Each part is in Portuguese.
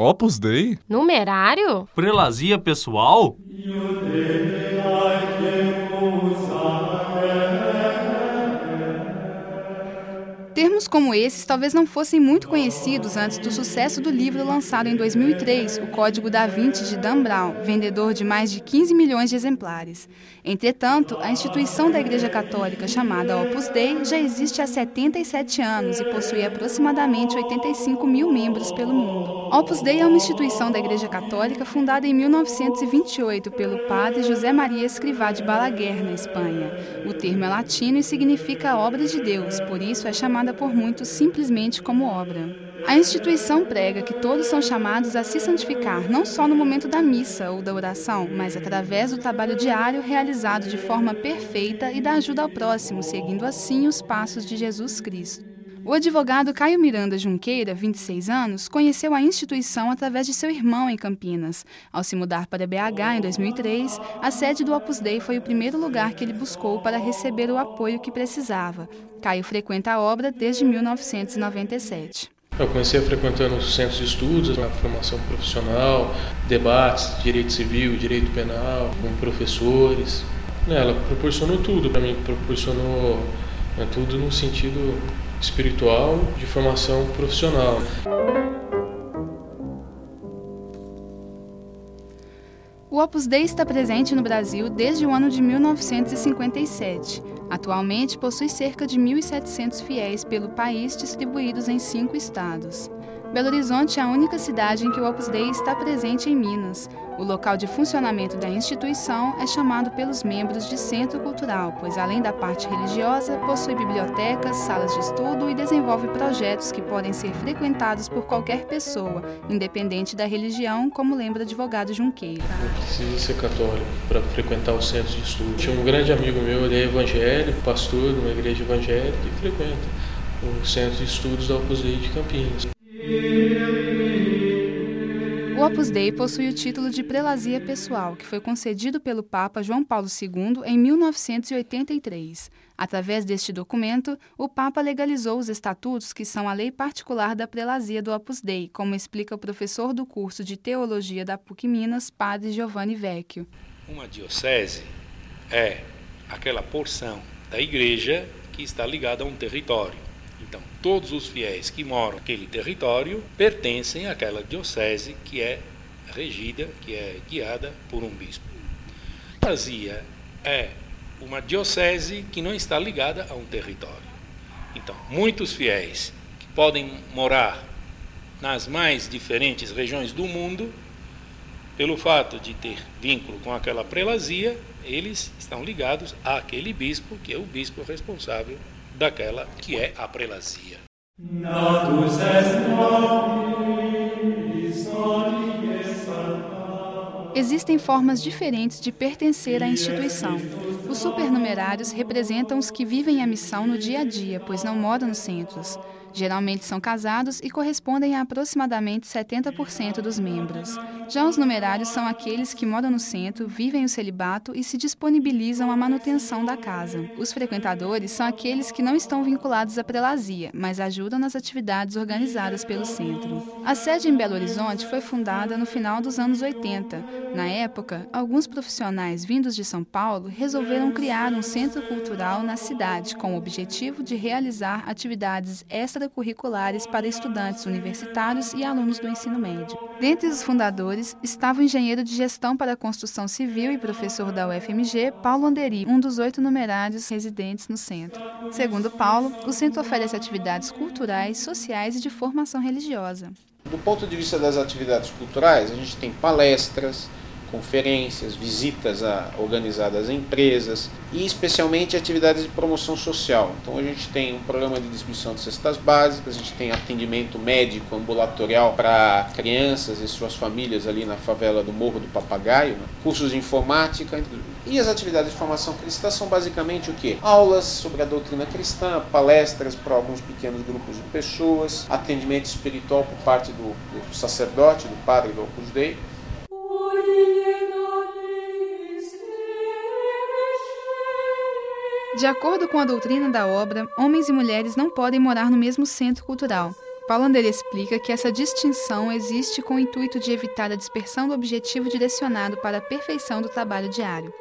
Opus Dei? Numerário? Prelazia pessoal? Termos como esses talvez não fossem muito conhecidos antes do sucesso do livro lançado em 2003, O Código da Vinci de Dan Brown, vendedor de mais de 15 milhões de exemplares. Entretanto, a instituição da Igreja Católica chamada Opus Dei já existe há 77 anos e possui aproximadamente 85 mil membros pelo mundo. Opus Dei é uma instituição da Igreja Católica fundada em 1928 pelo padre José Maria Escrivá de Balaguer, na Espanha. O termo é latino e significa obra de Deus, por isso é chamada por muitos simplesmente como obra. A instituição prega que todos são chamados a se santificar, não só no momento da missa ou da oração, mas através do trabalho diário realizado de forma perfeita e da ajuda ao próximo, seguindo assim os passos de Jesus Cristo. O advogado Caio Miranda Junqueira, 26 anos, conheceu a instituição através de seu irmão em Campinas. Ao se mudar para BH em 2003, a sede do Opus Dei foi o primeiro lugar que ele buscou para receber o apoio que precisava. Caio frequenta a obra desde 1997. Eu comecei frequentando os centros de estudos, a formação profissional, debates, direito civil, direito penal, com professores. Ela proporcionou tudo para mim, proporcionou né, tudo no sentido espiritual de formação profissional. O Opus Dei está presente no Brasil desde o ano de 1957. Atualmente possui cerca de 1.700 fiéis pelo país distribuídos em cinco estados. Belo Horizonte é a única cidade em que o Opus Dei está presente em Minas. O local de funcionamento da instituição é chamado pelos membros de Centro Cultural, pois além da parte religiosa, possui bibliotecas, salas de estudo e desenvolve projetos que podem ser frequentados por qualquer pessoa, independente da religião, como lembra o advogado Junqueira. Não precisa ser católico para frequentar o centro de estudo. Tinha um grande amigo meu, ele é evangélico, pastor de uma igreja evangélica e frequenta o centro de estudos da Opus Dei de Campinas. Opus Dei possui o título de prelazia pessoal, que foi concedido pelo Papa João Paulo II em 1983. Através deste documento, o Papa legalizou os estatutos que são a lei particular da prelazia do Opus Dei, como explica o professor do curso de Teologia da PUC Minas, Padre Giovanni Vecchio. Uma diocese é aquela porção da igreja que está ligada a um território. Todos os fiéis que moram naquele território pertencem àquela diocese que é regida, que é guiada por um bispo. Fazia é uma diocese que não está ligada a um território. Então, muitos fiéis que podem morar nas mais diferentes regiões do mundo, pelo fato de ter vínculo com aquela prelazia, eles estão ligados àquele bispo, que é o bispo responsável daquela que é a prelazia. Existem formas diferentes de pertencer à instituição. Os supernumerários representam os que vivem a missão no dia a dia, pois não moram nos centros. Geralmente são casados e correspondem a aproximadamente 70% dos membros. Já os numerários são aqueles que moram no centro, vivem o celibato e se disponibilizam à manutenção da casa. Os frequentadores são aqueles que não estão vinculados à prelazia, mas ajudam nas atividades organizadas pelo centro. A sede em Belo Horizonte foi fundada no final dos anos 80. Na época, alguns profissionais vindos de São Paulo resolveram criar um centro cultural na cidade com o objetivo de realizar atividades extra extracurriculares para estudantes universitários e alunos do ensino médio. Dentre os fundadores estava o engenheiro de gestão para a construção civil e professor da UFMG, Paulo Anderi, um dos oito numerários residentes no centro. Segundo Paulo, o centro oferece atividades culturais, sociais e de formação religiosa. Do ponto de vista das atividades culturais, a gente tem palestras, conferências, visitas a, organizadas a empresas e especialmente atividades de promoção social. Então a gente tem um programa de distribuição de cestas básicas, a gente tem atendimento médico ambulatorial para crianças e suas famílias ali na favela do Morro do Papagaio, né? cursos de informática e as atividades de formação cristã são basicamente o que? Aulas sobre a doutrina cristã, palestras para alguns pequenos grupos de pessoas, atendimento espiritual por parte do, do sacerdote, do padre do Opus Dei De acordo com a doutrina da obra, homens e mulheres não podem morar no mesmo centro cultural. Paulander explica que essa distinção existe com o intuito de evitar a dispersão do objetivo direcionado para a perfeição do trabalho diário.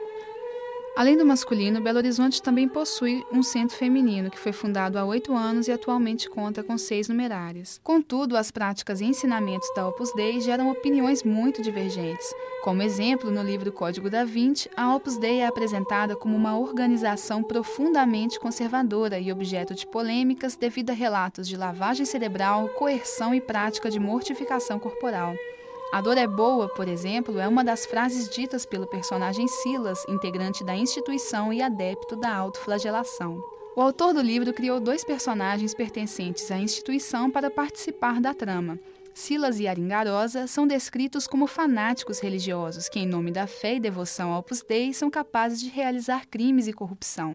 Além do masculino, Belo Horizonte também possui um centro feminino, que foi fundado há oito anos e atualmente conta com seis numerárias. Contudo, as práticas e ensinamentos da Opus Dei geram opiniões muito divergentes. Como exemplo, no livro Código da Vinci, a Opus Dei é apresentada como uma organização profundamente conservadora e objeto de polêmicas devido a relatos de lavagem cerebral, coerção e prática de mortificação corporal. A dor é boa, por exemplo, é uma das frases ditas pelo personagem Silas, integrante da instituição e adepto da autoflagelação. O autor do livro criou dois personagens pertencentes à instituição para participar da trama. Silas e Aringarosa são descritos como fanáticos religiosos que, em nome da fé e devoção ao Opus Dei, são capazes de realizar crimes e corrupção.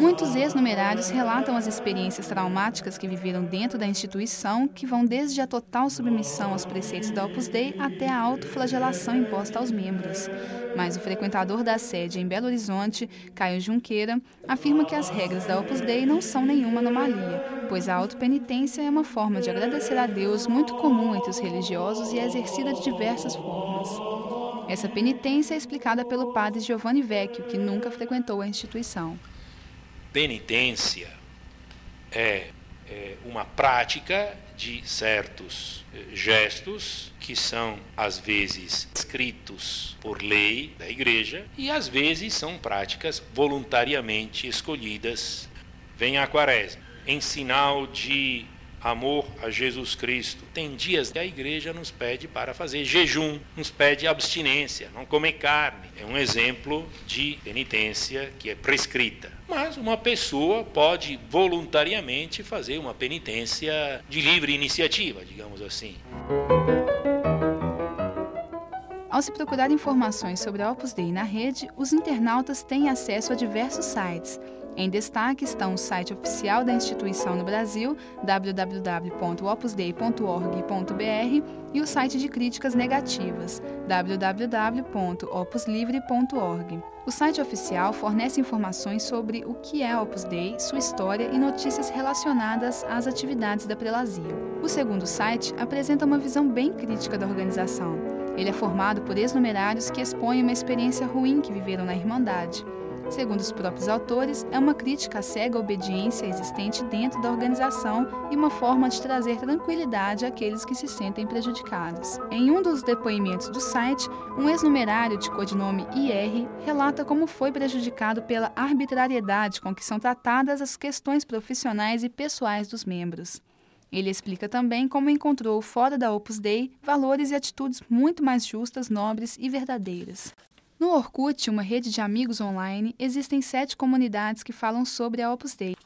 Muitos ex-numerários relatam as experiências traumáticas que viveram dentro da instituição, que vão desde a total submissão aos preceitos da Opus Dei até a autoflagelação imposta aos membros. Mas o frequentador da sede em Belo Horizonte, Caio Junqueira, afirma que as regras da Opus Dei não são nenhuma anomalia, pois a autopenitência é uma forma de agradecer a Deus muito comum entre os religiosos e é exercida de diversas formas. Essa penitência é explicada pelo padre Giovanni Vecchio, que nunca frequentou a instituição. Penitência é, é uma prática de certos eh, gestos que são às vezes escritos por lei da igreja e às vezes são práticas voluntariamente escolhidas. Vem a quaresma, em sinal de amor a Jesus Cristo. Tem dias que a igreja nos pede para fazer jejum, nos pede abstinência, não comer carne. É um exemplo de penitência que é prescrita. Mas uma pessoa pode voluntariamente fazer uma penitência de livre iniciativa, digamos assim. Ao se procurar informações sobre a Opus Dei na rede, os internautas têm acesso a diversos sites. Em destaque estão o site oficial da instituição no Brasil, www.opusdei.org.br, e o site de críticas negativas, www.opuslivre.org. O site oficial fornece informações sobre o que é Opus Dei, sua história e notícias relacionadas às atividades da prelazia. O segundo site apresenta uma visão bem crítica da organização. Ele é formado por ex-numerários que expõem uma experiência ruim que viveram na Irmandade. Segundo os próprios autores, é uma crítica à cega obediência existente dentro da organização e uma forma de trazer tranquilidade àqueles que se sentem prejudicados. Em um dos depoimentos do site, um ex-numerário de codinome IR relata como foi prejudicado pela arbitrariedade com que são tratadas as questões profissionais e pessoais dos membros. Ele explica também como encontrou fora da Opus Dei valores e atitudes muito mais justas, nobres e verdadeiras. No Orkut, uma rede de amigos online, existem sete comunidades que falam sobre a Opus Dei.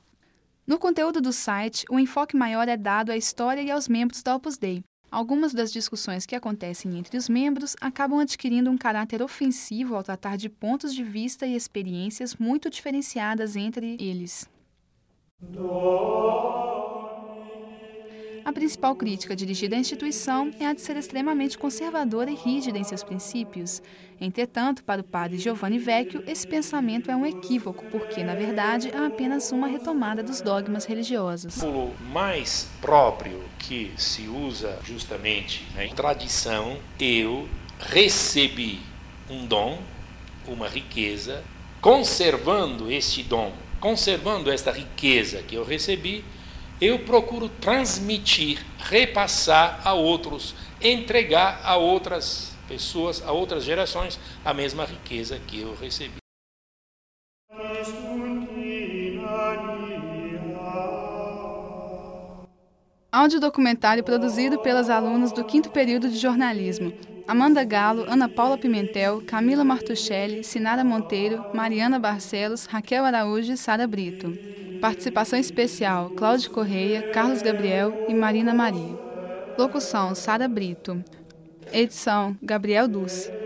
No conteúdo do site, o enfoque maior é dado à história e aos membros da Opus Dei. Algumas das discussões que acontecem entre os membros acabam adquirindo um caráter ofensivo ao tratar de pontos de vista e experiências muito diferenciadas entre eles. A principal crítica dirigida à instituição é a de ser extremamente conservadora e rígida em seus princípios. Entretanto, para o padre Giovanni Vecchio, esse pensamento é um equívoco, porque, na verdade, há apenas uma retomada dos dogmas religiosos. O mais próprio que se usa justamente na tradição, eu recebi um dom, uma riqueza, conservando este dom, conservando esta riqueza que eu recebi, eu procuro transmitir, repassar a outros, entregar a outras pessoas, a outras gerações, a mesma riqueza que eu recebi. Áudio documentário produzido pelas alunas do quinto período de jornalismo. Amanda Galo, Ana Paula Pimentel, Camila Martuchelli, Sinara Monteiro, Mariana Barcelos, Raquel Araújo e Sara Brito. Participação especial: Cláudio Correia, Carlos Gabriel e Marina Maria. Locução: Sara Brito. Edição: Gabriel Dulce.